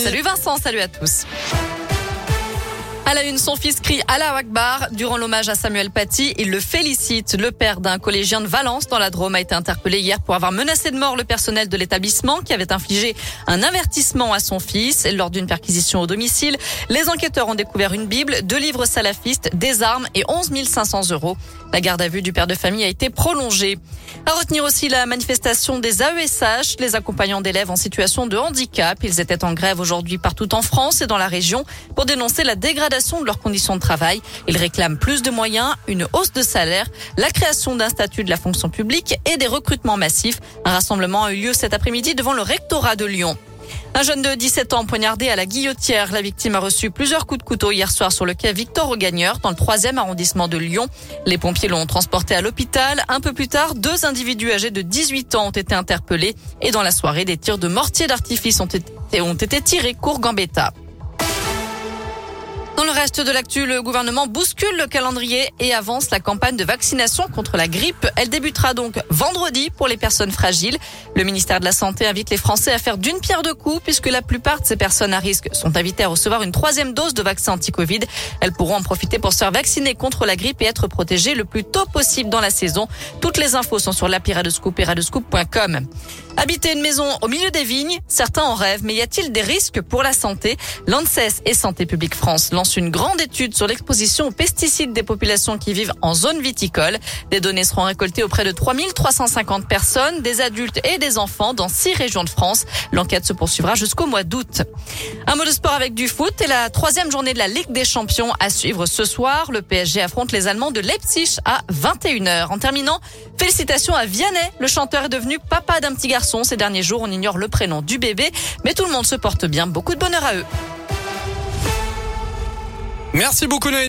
Salut Vincent, salut à tous. À la une, son fils crie Allah Akbar. Durant l'hommage à Samuel Paty, il le félicite. Le père d'un collégien de Valence dans la Drôme a été interpellé hier pour avoir menacé de mort le personnel de l'établissement qui avait infligé un avertissement à son fils lors d'une perquisition au domicile. Les enquêteurs ont découvert une Bible, deux livres salafistes, des armes et 11 500 euros. La garde à vue du père de famille a été prolongée. À retenir aussi la manifestation des AESH, les accompagnants d'élèves en situation de handicap. Ils étaient en grève aujourd'hui partout en France et dans la région pour dénoncer la dégradation de leurs conditions de travail. Ils réclament plus de moyens, une hausse de salaire, la création d'un statut de la fonction publique et des recrutements massifs. Un rassemblement a eu lieu cet après-midi devant le rectorat de Lyon. Un jeune de 17 ans poignardé à la guillotière. La victime a reçu plusieurs coups de couteau hier soir sur le quai Victor Augagneur dans le troisième arrondissement de Lyon. Les pompiers l'ont transporté à l'hôpital. Un peu plus tard, deux individus âgés de 18 ans ont été interpellés et dans la soirée, des tirs de mortier d'artifice ont été, ont été tirés court Gambetta. Dans le reste de l'actu, le gouvernement bouscule le calendrier et avance la campagne de vaccination contre la grippe. Elle débutera donc vendredi pour les personnes fragiles. Le ministère de la Santé invite les Français à faire d'une pierre deux coups puisque la plupart de ces personnes à risque sont invitées à recevoir une troisième dose de vaccin anti-Covid. Elles pourront en profiter pour se faire vacciner contre la grippe et être protégées le plus tôt possible dans la saison. Toutes les infos sont sur l'appli Radescoop et. Habiter une maison au milieu des vignes, certains en rêvent, mais y a-t-il des risques pour la santé? L'ANSES et Santé publique France lancent une grande étude sur l'exposition aux pesticides des populations qui vivent en zone viticole. Des données seront récoltées auprès de 3350 personnes, des adultes et des enfants dans six régions de France. L'enquête se poursuivra jusqu'au mois d'août. Un mot de sport avec du foot et la troisième journée de la Ligue des Champions à suivre ce soir. Le PSG affronte les Allemands de Leipzig à 21h. En terminant, félicitations à Vianney. Le chanteur est devenu papa d'un petit ces derniers jours. On ignore le prénom du bébé, mais tout le monde se porte bien. Beaucoup de bonheur à eux. Merci beaucoup Noé.